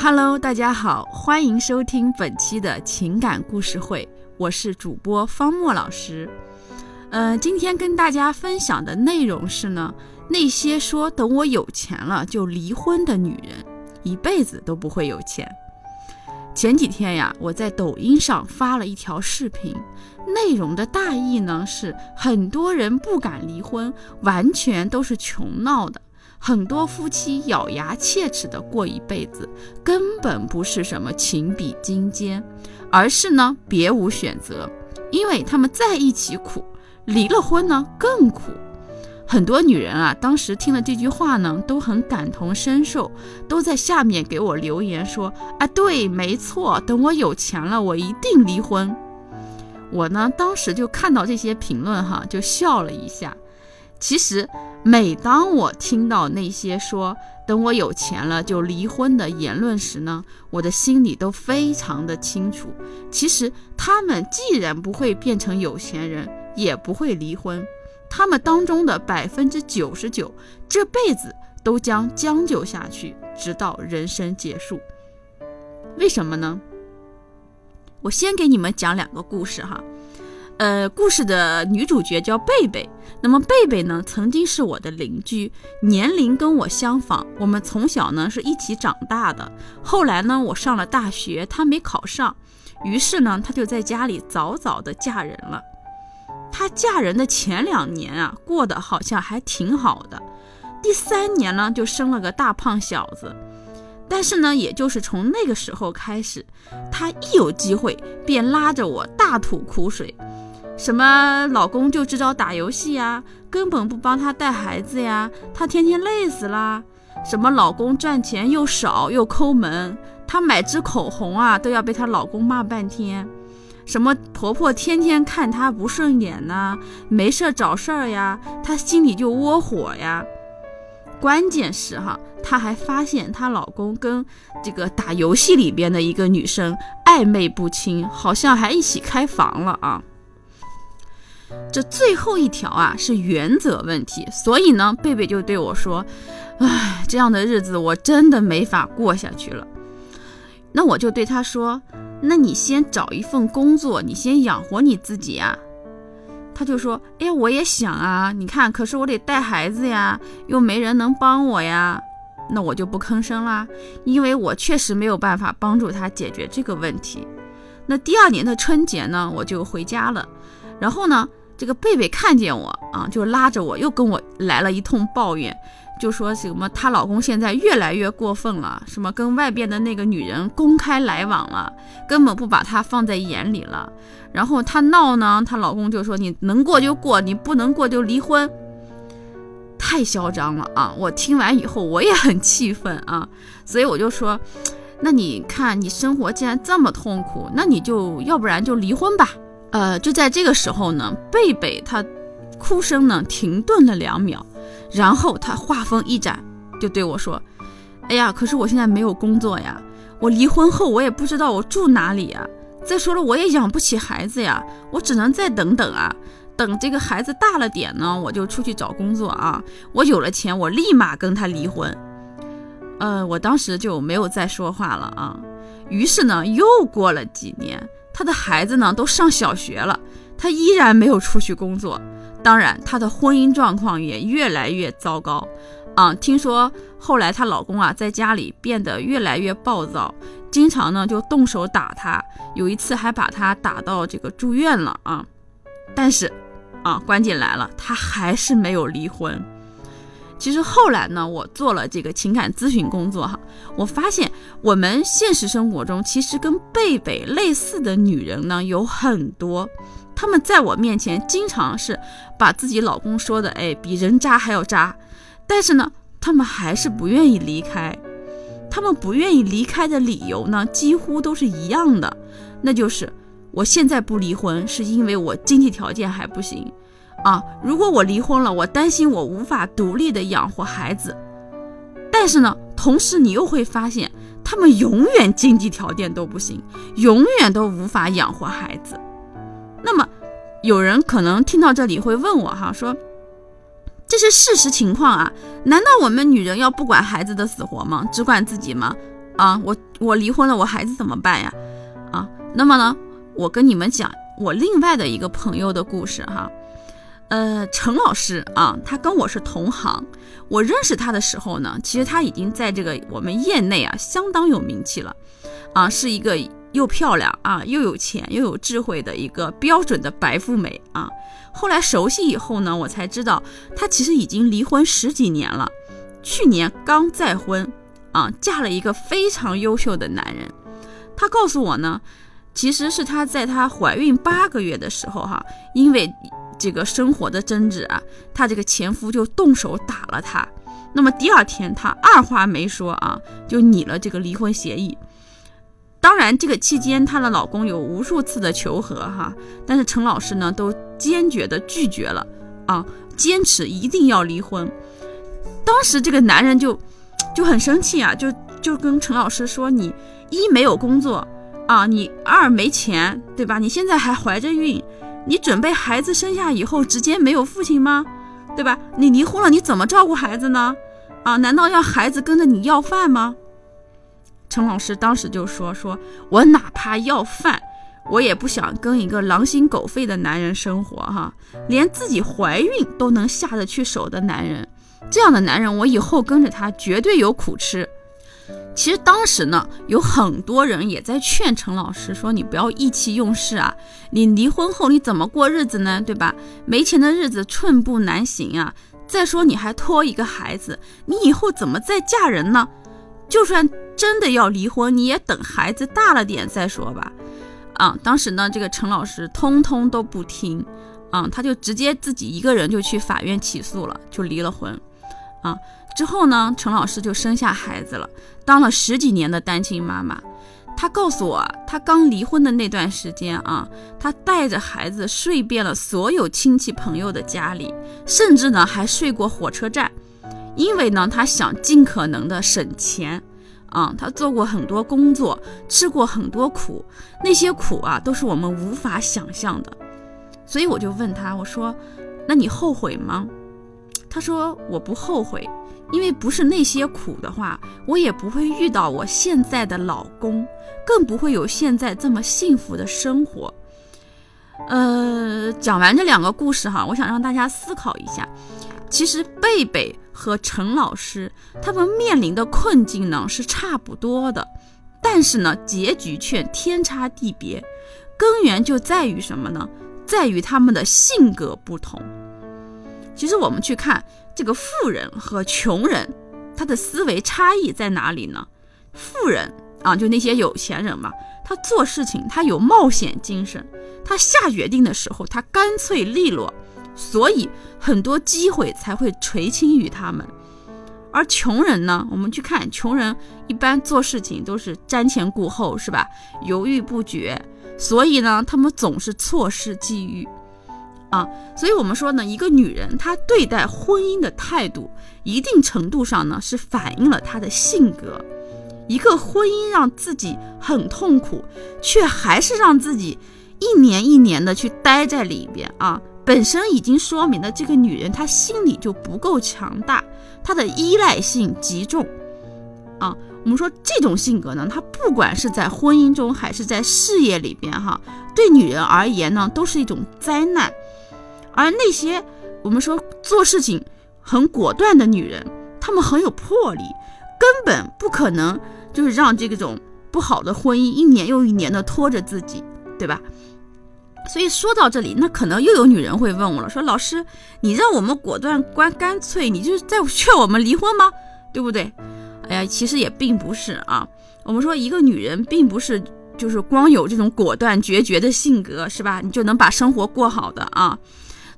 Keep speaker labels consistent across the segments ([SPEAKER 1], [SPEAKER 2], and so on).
[SPEAKER 1] Hello，大家好，欢迎收听本期的情感故事会，我是主播方墨老师。呃，今天跟大家分享的内容是呢，那些说等我有钱了就离婚的女人，一辈子都不会有钱。前几天呀，我在抖音上发了一条视频，内容的大意呢是很多人不敢离婚，完全都是穷闹的。很多夫妻咬牙切齿的过一辈子，根本不是什么情比金坚，而是呢别无选择，因为他们在一起苦，离了婚呢更苦。很多女人啊，当时听了这句话呢，都很感同身受，都在下面给我留言说：“啊，对，没错，等我有钱了，我一定离婚。”我呢，当时就看到这些评论哈，就笑了一下。其实，每当我听到那些说等我有钱了就离婚的言论时呢，我的心里都非常的清楚。其实，他们既然不会变成有钱人，也不会离婚，他们当中的百分之九十九，这辈子都将将就下去，直到人生结束。为什么呢？我先给你们讲两个故事哈。呃，故事的女主角叫贝贝。那么贝贝呢，曾经是我的邻居，年龄跟我相仿。我们从小呢是一起长大的。后来呢，我上了大学，她没考上，于是呢，她就在家里早早的嫁人了。她嫁人的前两年啊，过得好像还挺好的。第三年呢，就生了个大胖小子。但是呢，也就是从那个时候开始，她一有机会便拉着我大吐苦水。什么老公就知道打游戏呀，根本不帮她带孩子呀，她天天累死啦。什么老公赚钱又少又抠门，她买支口红啊都要被她老公骂半天。什么婆婆天天看她不顺眼呐，没事找事儿呀，她心里就窝火呀。关键是哈，她还发现她老公跟这个打游戏里边的一个女生暧昧不清，好像还一起开房了啊。这最后一条啊是原则问题，所以呢，贝贝就对我说：“唉，这样的日子我真的没法过下去了。”那我就对他说：“那你先找一份工作，你先养活你自己呀。”他就说：“哎，我也想啊，你看，可是我得带孩子呀，又没人能帮我呀。”那我就不吭声啦，因为我确实没有办法帮助他解决这个问题。那第二年的春节呢，我就回家了，然后呢。这个贝贝看见我啊，就拉着我又跟我来了一通抱怨，就说什么她老公现在越来越过分了，什么跟外边的那个女人公开来往了，根本不把她放在眼里了。然后她闹呢，她老公就说你能过就过，你不能过就离婚。太嚣张了啊！我听完以后我也很气愤啊，所以我就说，那你看你生活既然这么痛苦，那你就要不然就离婚吧。呃，就在这个时候呢，贝贝他哭声呢停顿了两秒，然后他话锋一转，就对我说：“哎呀，可是我现在没有工作呀，我离婚后我也不知道我住哪里呀。再说了，我也养不起孩子呀，我只能再等等啊，等这个孩子大了点呢，我就出去找工作啊。我有了钱，我立马跟他离婚。”呃，我当时就没有再说话了啊。于是呢，又过了几年。他的孩子呢都上小学了，他依然没有出去工作。当然，他的婚姻状况也越来越糟糕。啊，听说后来她老公啊在家里变得越来越暴躁，经常呢就动手打她，有一次还把她打到这个住院了啊。但是，啊，关键来了，她还是没有离婚。其实后来呢，我做了这个情感咨询工作哈，我发现我们现实生活中其实跟贝贝类似的女人呢有很多，她们在我面前经常是把自己老公说的哎比人渣还要渣，但是呢，她们还是不愿意离开，她们不愿意离开的理由呢几乎都是一样的，那就是我现在不离婚是因为我经济条件还不行。啊，如果我离婚了，我担心我无法独立的养活孩子。但是呢，同时你又会发现，他们永远经济条件都不行，永远都无法养活孩子。那么，有人可能听到这里会问我哈，说这是事实情况啊？难道我们女人要不管孩子的死活吗？只管自己吗？啊，我我离婚了，我孩子怎么办呀？啊，那么呢，我跟你们讲我另外的一个朋友的故事哈。呃，陈老师啊，他跟我是同行。我认识他的时候呢，其实他已经在这个我们业内啊相当有名气了，啊，是一个又漂亮啊又有钱又有智慧的一个标准的白富美啊。后来熟悉以后呢，我才知道他其实已经离婚十几年了，去年刚再婚啊，嫁了一个非常优秀的男人。他告诉我呢，其实是他在她怀孕八个月的时候哈，因为。这个生活的争执啊，她这个前夫就动手打了她。那么第二天，她二话没说啊，就拟了这个离婚协议。当然，这个期间她的老公有无数次的求和哈，但是陈老师呢都坚决的拒绝了啊，坚持一定要离婚。当时这个男人就就很生气啊，就就跟陈老师说：“你一没有工作啊，你二没钱，对吧？你现在还怀着孕。”你准备孩子生下以后直接没有父亲吗？对吧？你离婚了，你怎么照顾孩子呢？啊，难道要孩子跟着你要饭吗？陈老师当时就说：“说我哪怕要饭，我也不想跟一个狼心狗肺的男人生活哈，连自己怀孕都能下得去手的男人，这样的男人我以后跟着他绝对有苦吃。”其实当时呢，有很多人也在劝陈老师说：“你不要意气用事啊！你离婚后你怎么过日子呢？对吧？没钱的日子寸步难行啊！再说你还拖一个孩子，你以后怎么再嫁人呢？就算真的要离婚，你也等孩子大了点再说吧。”啊，当时呢，这个陈老师通通都不听，啊，他就直接自己一个人就去法院起诉了，就离了婚，啊。之后呢，陈老师就生下孩子了，当了十几年的单亲妈妈。她告诉我，她刚离婚的那段时间啊，她带着孩子睡遍了所有亲戚朋友的家里，甚至呢还睡过火车站，因为呢她想尽可能的省钱啊。她做过很多工作，吃过很多苦，那些苦啊都是我们无法想象的。所以我就问她，我说：“那你后悔吗？”她说：“我不后悔。”因为不是那些苦的话，我也不会遇到我现在的老公，更不会有现在这么幸福的生活。呃，讲完这两个故事哈，我想让大家思考一下，其实贝贝和陈老师他们面临的困境呢是差不多的，但是呢结局却天差地别，根源就在于什么呢？在于他们的性格不同。其实我们去看。这个富人和穷人，他的思维差异在哪里呢？富人啊，就那些有钱人嘛，他做事情他有冒险精神，他下决定的时候他干脆利落，所以很多机会才会垂青于他们。而穷人呢，我们去看穷人一般做事情都是瞻前顾后，是吧？犹豫不决，所以呢，他们总是错失机遇。啊，所以我们说呢，一个女人她对待婚姻的态度，一定程度上呢是反映了她的性格。一个婚姻让自己很痛苦，却还是让自己一年一年的去待在里边啊，本身已经说明了这个女人她心里就不够强大，她的依赖性极重。啊，我们说这种性格呢，她不管是在婚姻中还是在事业里边哈，对女人而言呢，都是一种灾难。而那些我们说做事情很果断的女人，她们很有魄力，根本不可能就是让这种不好的婚姻一年又一年的拖着自己，对吧？所以说到这里，那可能又有女人会问我了，说老师，你让我们果断、干干脆，你就是在劝我们离婚吗？对不对？哎呀，其实也并不是啊。我们说一个女人并不是就是光有这种果断决绝的性格，是吧？你就能把生活过好的啊。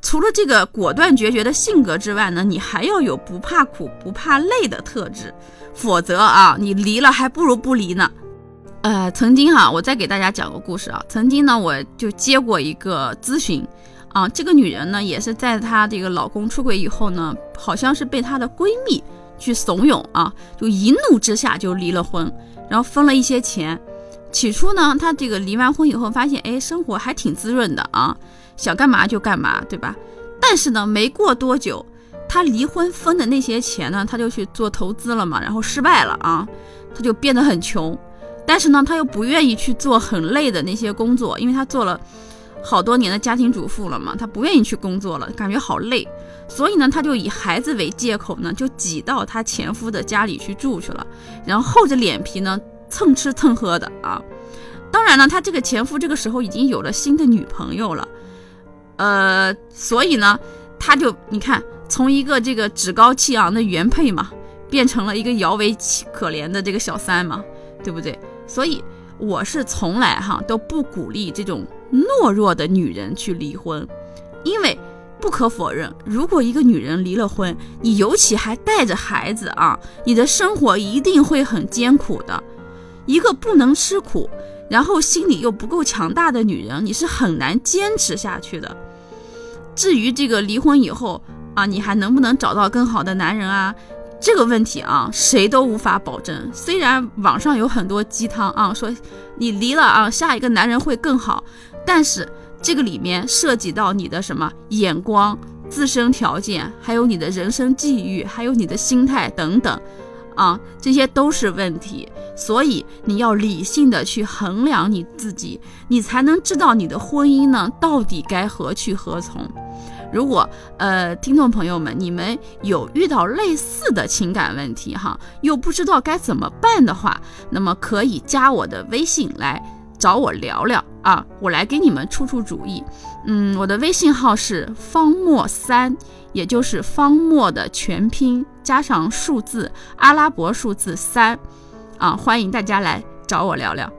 [SPEAKER 1] 除了这个果断决绝的性格之外呢，你还要有不怕苦不怕累的特质，否则啊，你离了还不如不离呢。呃，曾经哈，我再给大家讲个故事啊。曾经呢，我就接过一个咨询，啊，这个女人呢，也是在她这个老公出轨以后呢，好像是被她的闺蜜去怂恿啊，就一怒之下就离了婚，然后分了一些钱。起初呢，她这个离完婚以后发现，哎，生活还挺滋润的啊。想干嘛就干嘛，对吧？但是呢，没过多久，他离婚分的那些钱呢，他就去做投资了嘛，然后失败了啊。他就变得很穷，但是呢，他又不愿意去做很累的那些工作，因为他做了好多年的家庭主妇了嘛，他不愿意去工作了，感觉好累，所以呢，他就以孩子为借口呢，就挤到他前夫的家里去住去了，然后厚着脸皮呢，蹭吃蹭喝的啊。当然了，他这个前夫这个时候已经有了新的女朋友了，呃，所以呢，他就你看，从一个这个趾高气昂的原配嘛。变成了一个摇尾可怜的这个小三嘛，对不对？所以我是从来哈都不鼓励这种懦弱的女人去离婚，因为不可否认，如果一个女人离了婚，你尤其还带着孩子啊，你的生活一定会很艰苦的。一个不能吃苦，然后心里又不够强大的女人，你是很难坚持下去的。至于这个离婚以后啊，你还能不能找到更好的男人啊？这个问题啊，谁都无法保证。虽然网上有很多鸡汤啊，说你离了啊，下一个男人会更好，但是这个里面涉及到你的什么眼光、自身条件，还有你的人生际遇，还有你的心态等等，啊，这些都是问题。所以你要理性的去衡量你自己，你才能知道你的婚姻呢到底该何去何从。如果呃，听众朋友们，你们有遇到类似的情感问题哈，又不知道该怎么办的话，那么可以加我的微信来找我聊聊啊，我来给你们出出主意。嗯，我的微信号是方墨三，也就是方墨的全拼加上数字阿拉伯数字三，啊，欢迎大家来找我聊聊。